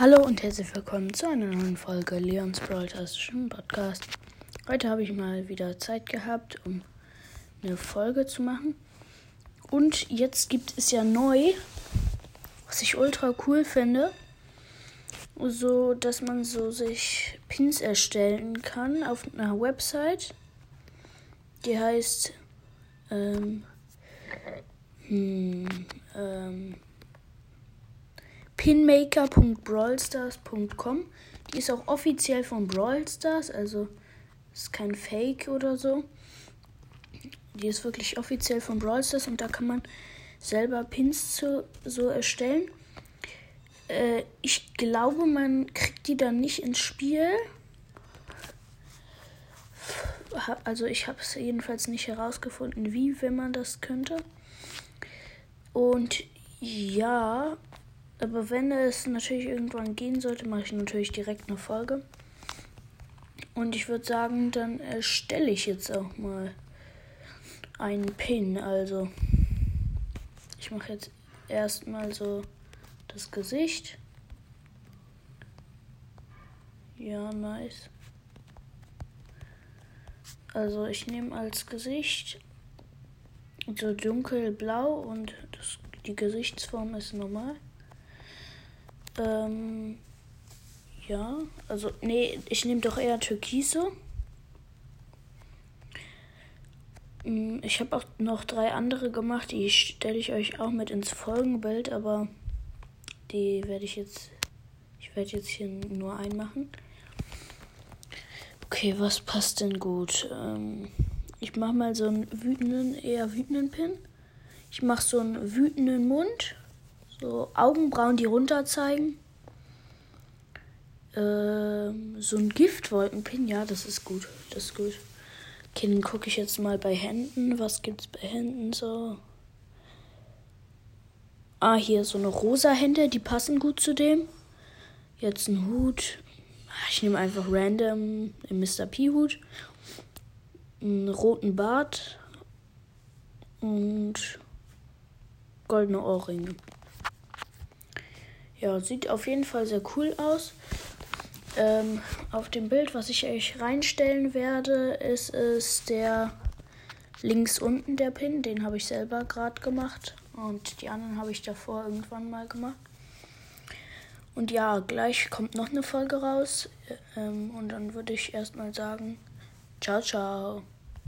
Hallo und herzlich willkommen zu einer neuen Folge Leons Broadcastischen Podcast. Heute habe ich mal wieder Zeit gehabt, um eine Folge zu machen. Und jetzt gibt es ja neu, was ich ultra cool finde, so dass man so sich Pins erstellen kann auf einer Website. Die heißt ähm, hm, ähm, pinmaker.brawlstars.com. Die ist auch offiziell von Brawlstars, also ist kein Fake oder so. Die ist wirklich offiziell von Brawlstars und da kann man selber Pins zu, so erstellen. Äh, ich glaube, man kriegt die dann nicht ins Spiel. Also ich habe es jedenfalls nicht herausgefunden, wie, wenn man das könnte. Und ja, aber wenn es natürlich irgendwann gehen sollte, mache ich natürlich direkt eine Folge. Und ich würde sagen, dann erstelle ich jetzt auch mal einen Pin. Also ich mache jetzt erstmal so das Gesicht. Ja, nice. Also ich nehme als Gesicht so dunkelblau und das, die Gesichtsform ist normal. Ähm, ja, also, nee, ich nehme doch eher Türkise. Mm, ich habe auch noch drei andere gemacht, die stelle ich euch auch mit ins Folgenbild, aber die werde ich jetzt, ich werde jetzt hier nur einen machen. Okay, was passt denn gut? Ähm, ich mache mal so einen wütenden, eher wütenden Pin. Ich mache so einen wütenden Mund. So Augenbrauen, die runter zeigen. Ähm, so ein Giftwolkenpin, ja, das ist gut. Das ist gut. Okay, dann gucke ich jetzt mal bei Händen. Was gibt's bei Händen so? Ah, hier so eine rosa Hände, die passen gut zu dem. Jetzt ein Hut. Ah, ich nehme einfach random den Mr. P-Hut. Einen roten Bart. Und goldene Ohrringe. Ja, sieht auf jeden Fall sehr cool aus. Ähm, auf dem Bild, was ich euch reinstellen werde, ist es der links unten der Pin. Den habe ich selber gerade gemacht. Und die anderen habe ich davor irgendwann mal gemacht. Und ja, gleich kommt noch eine Folge raus. Ähm, und dann würde ich erstmal sagen, ciao, ciao.